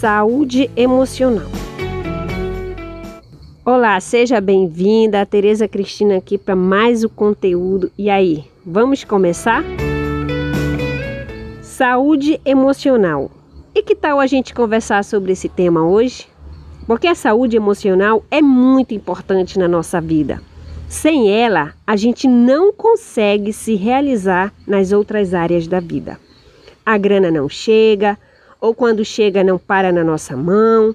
Saúde emocional. Olá, seja bem-vinda. Tereza Cristina aqui para mais o conteúdo. E aí, vamos começar? Saúde emocional. E que tal a gente conversar sobre esse tema hoje? Porque a saúde emocional é muito importante na nossa vida. Sem ela, a gente não consegue se realizar nas outras áreas da vida. A grana não chega, ou quando chega não para na nossa mão,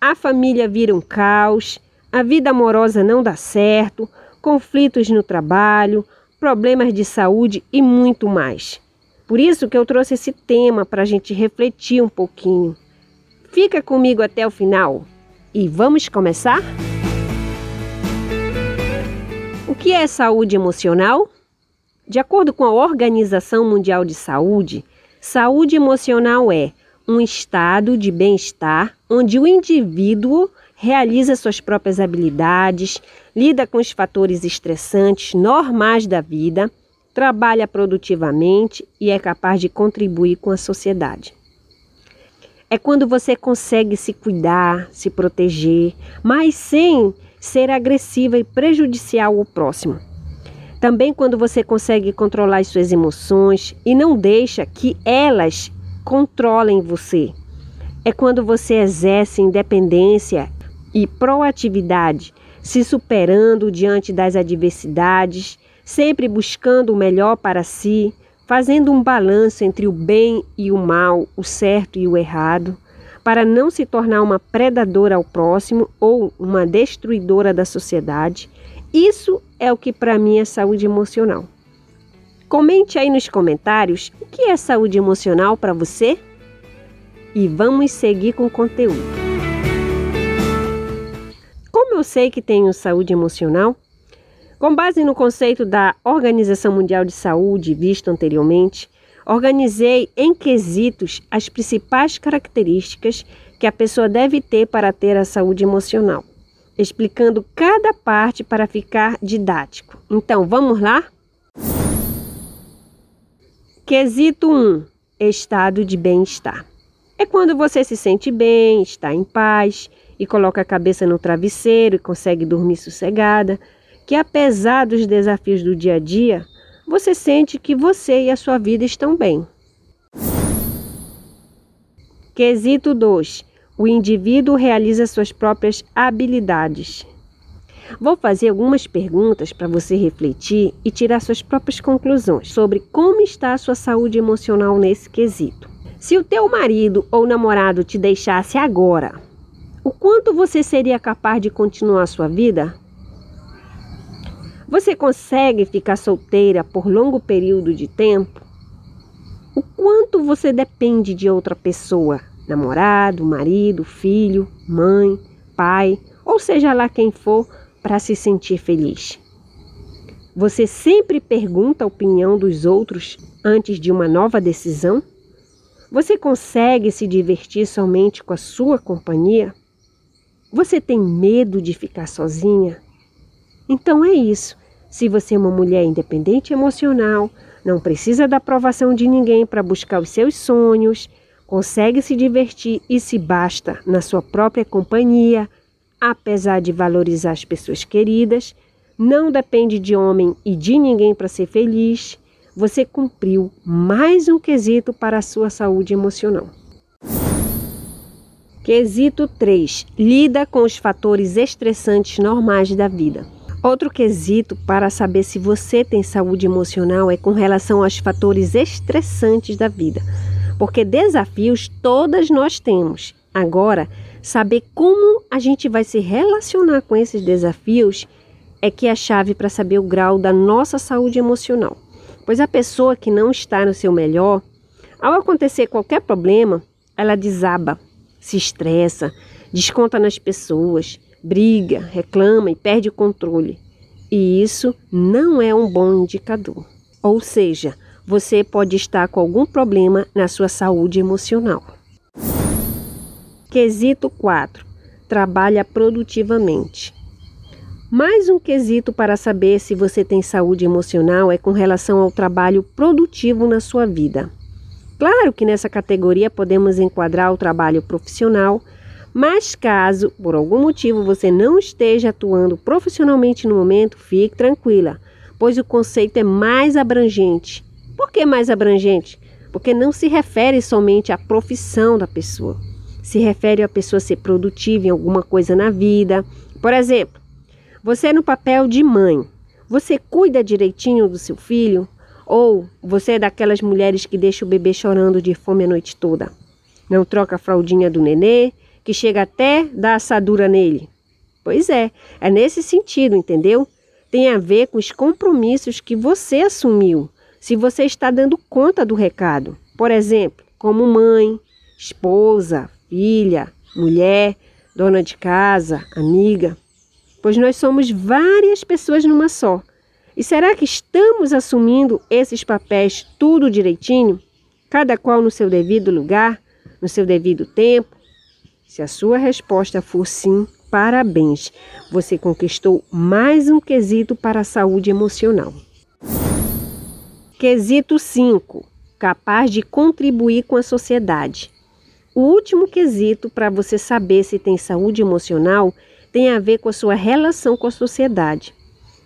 a família vira um caos, a vida amorosa não dá certo, conflitos no trabalho, problemas de saúde e muito mais. Por isso que eu trouxe esse tema para a gente refletir um pouquinho. Fica comigo até o final e vamos começar? O que é saúde emocional? De acordo com a Organização Mundial de Saúde, saúde emocional é um estado de bem-estar onde o indivíduo realiza suas próprias habilidades, lida com os fatores estressantes normais da vida trabalha produtivamente e é capaz de contribuir com a sociedade. É quando você consegue se cuidar, se proteger, mas sem ser agressiva e prejudicial ao próximo. Também quando você consegue controlar as suas emoções e não deixa que elas controlem você. É quando você exerce independência e proatividade, se superando diante das adversidades sempre buscando o melhor para si, fazendo um balanço entre o bem e o mal, o certo e o errado, para não se tornar uma predadora ao próximo ou uma destruidora da sociedade. Isso é o que para mim é saúde emocional. Comente aí nos comentários o que é saúde emocional para você e vamos seguir com o conteúdo. Como eu sei que tenho saúde emocional? Com base no conceito da Organização Mundial de Saúde visto anteriormente, organizei em quesitos as principais características que a pessoa deve ter para ter a saúde emocional, explicando cada parte para ficar didático. Então, vamos lá? Quesito 1: Estado de bem-estar. É quando você se sente bem, está em paz e coloca a cabeça no travesseiro e consegue dormir sossegada que apesar dos desafios do dia a dia, você sente que você e a sua vida estão bem. Quesito 2. O indivíduo realiza suas próprias habilidades. Vou fazer algumas perguntas para você refletir e tirar suas próprias conclusões sobre como está a sua saúde emocional nesse quesito. Se o teu marido ou namorado te deixasse agora, o quanto você seria capaz de continuar a sua vida? Você consegue ficar solteira por longo período de tempo? O quanto você depende de outra pessoa? Namorado, marido, filho, mãe, pai, ou seja lá quem for, para se sentir feliz? Você sempre pergunta a opinião dos outros antes de uma nova decisão? Você consegue se divertir somente com a sua companhia? Você tem medo de ficar sozinha? Então é isso. Se você é uma mulher independente emocional, não precisa da aprovação de ninguém para buscar os seus sonhos, consegue se divertir e se basta na sua própria companhia, apesar de valorizar as pessoas queridas, não depende de homem e de ninguém para ser feliz, você cumpriu mais um quesito para a sua saúde emocional. Quesito 3. Lida com os fatores estressantes normais da vida. Outro quesito para saber se você tem saúde emocional é com relação aos fatores estressantes da vida, porque desafios todas nós temos. Agora, saber como a gente vai se relacionar com esses desafios é que é a chave para saber o grau da nossa saúde emocional. Pois a pessoa que não está no seu melhor, ao acontecer qualquer problema, ela desaba, se estressa, desconta nas pessoas, briga, reclama e perde o controle. E isso não é um bom indicador. Ou seja, você pode estar com algum problema na sua saúde emocional. Quesito 4. Trabalha produtivamente. Mais um quesito para saber se você tem saúde emocional é com relação ao trabalho produtivo na sua vida. Claro que nessa categoria podemos enquadrar o trabalho profissional, mas caso por algum motivo você não esteja atuando profissionalmente no momento, fique tranquila, pois o conceito é mais abrangente. Por que mais abrangente? Porque não se refere somente à profissão da pessoa, se refere à pessoa ser produtiva em alguma coisa na vida. Por exemplo, você no papel de mãe, você cuida direitinho do seu filho? Ou você é daquelas mulheres que deixa o bebê chorando de fome a noite toda? Não troca a fraldinha do nenê, que chega até dar assadura nele? Pois é, é nesse sentido, entendeu? Tem a ver com os compromissos que você assumiu, se você está dando conta do recado. Por exemplo, como mãe, esposa, filha, mulher, dona de casa, amiga pois nós somos várias pessoas numa só. E será que estamos assumindo esses papéis tudo direitinho? Cada qual no seu devido lugar, no seu devido tempo? Se a sua resposta for sim, parabéns! Você conquistou mais um quesito para a saúde emocional. Quesito 5. Capaz de contribuir com a sociedade. O último quesito para você saber se tem saúde emocional tem a ver com a sua relação com a sociedade.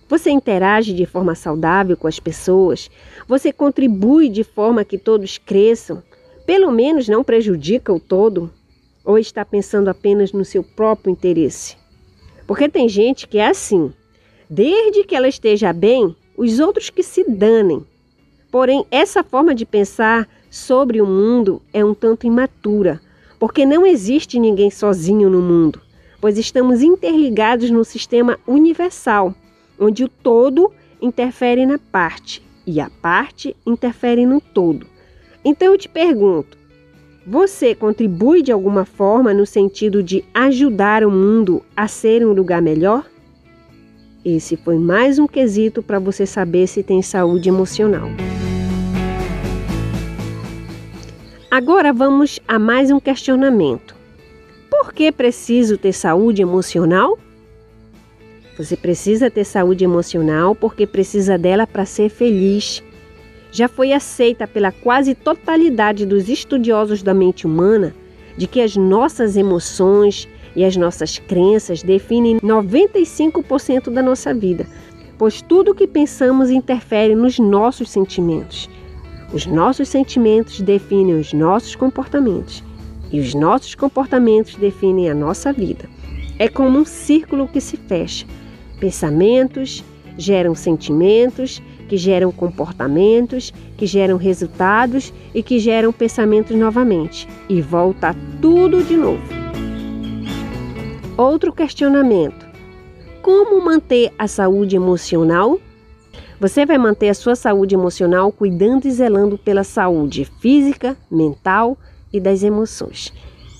Você interage de forma saudável com as pessoas? Você contribui de forma que todos cresçam? Pelo menos não prejudica o todo? Ou está pensando apenas no seu próprio interesse? Porque tem gente que é assim. Desde que ela esteja bem, os outros que se danem. Porém, essa forma de pensar sobre o mundo é um tanto imatura, porque não existe ninguém sozinho no mundo pois estamos interligados no sistema universal, onde o todo interfere na parte e a parte interfere no todo. Então eu te pergunto: você contribui de alguma forma no sentido de ajudar o mundo a ser um lugar melhor? Esse foi mais um quesito para você saber se tem saúde emocional. Agora vamos a mais um questionamento. Por que preciso ter saúde emocional? Você precisa ter saúde emocional porque precisa dela para ser feliz. Já foi aceita pela quase totalidade dos estudiosos da mente humana de que as nossas emoções e as nossas crenças definem 95% da nossa vida, pois tudo o que pensamos interfere nos nossos sentimentos. Os nossos sentimentos definem os nossos comportamentos e os nossos comportamentos definem a nossa vida. É como um círculo que se fecha. Pensamentos geram sentimentos, que geram comportamentos, que geram resultados e que geram pensamentos novamente. E volta tudo de novo. Outro questionamento: como manter a saúde emocional? Você vai manter a sua saúde emocional cuidando e zelando pela saúde física, mental, e das emoções.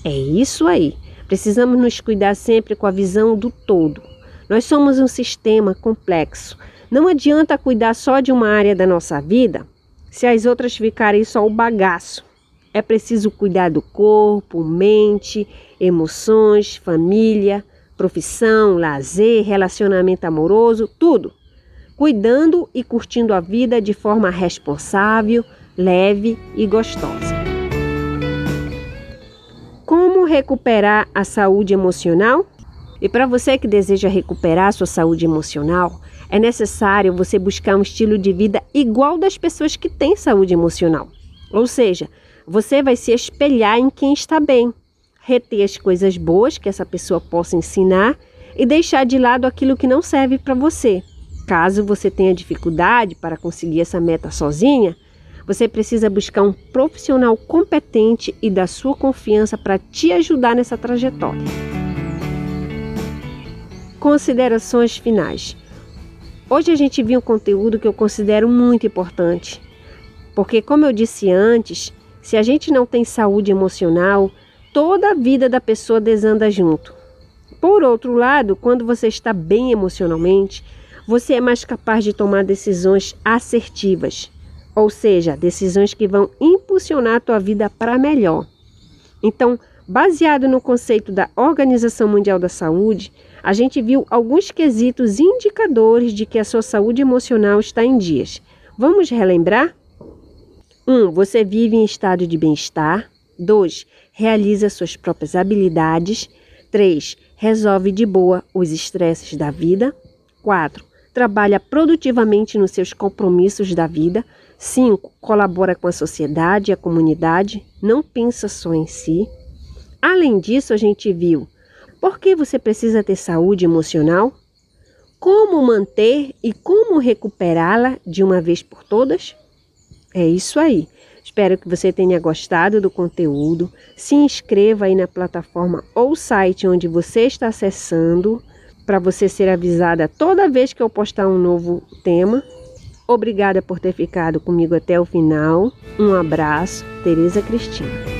É isso aí. Precisamos nos cuidar sempre com a visão do todo. Nós somos um sistema complexo. Não adianta cuidar só de uma área da nossa vida se as outras ficarem só o bagaço. É preciso cuidar do corpo, mente, emoções, família, profissão, lazer, relacionamento amoroso, tudo. Cuidando e curtindo a vida de forma responsável, leve e gostosa. Como recuperar a saúde emocional? E para você que deseja recuperar sua saúde emocional, é necessário você buscar um estilo de vida igual das pessoas que têm saúde emocional. Ou seja, você vai se espelhar em quem está bem, reter as coisas boas que essa pessoa possa ensinar e deixar de lado aquilo que não serve para você. Caso você tenha dificuldade para conseguir essa meta sozinha, você precisa buscar um profissional competente e da sua confiança para te ajudar nessa trajetória. Considerações finais. Hoje a gente viu um conteúdo que eu considero muito importante, porque, como eu disse antes, se a gente não tem saúde emocional, toda a vida da pessoa desanda junto. Por outro lado, quando você está bem emocionalmente, você é mais capaz de tomar decisões assertivas, ou seja, decisões que vão impulsionar a tua vida para melhor. Então, baseado no conceito da Organização Mundial da Saúde, a gente viu alguns quesitos indicadores de que a sua saúde emocional está em dias. Vamos relembrar? 1. Um, você vive em estado de bem-estar. 2. Realiza suas próprias habilidades. 3. Resolve de boa os estresses da vida. 4. Trabalha produtivamente nos seus compromissos da vida. 5. Colabora com a sociedade e a comunidade. Não pensa só em si. Além disso, a gente viu por que você precisa ter saúde emocional, como manter e como recuperá-la de uma vez por todas. É isso aí. Espero que você tenha gostado do conteúdo. Se inscreva aí na plataforma ou site onde você está acessando para você ser avisada toda vez que eu postar um novo tema. Obrigada por ter ficado comigo até o final. Um abraço, Tereza Cristina.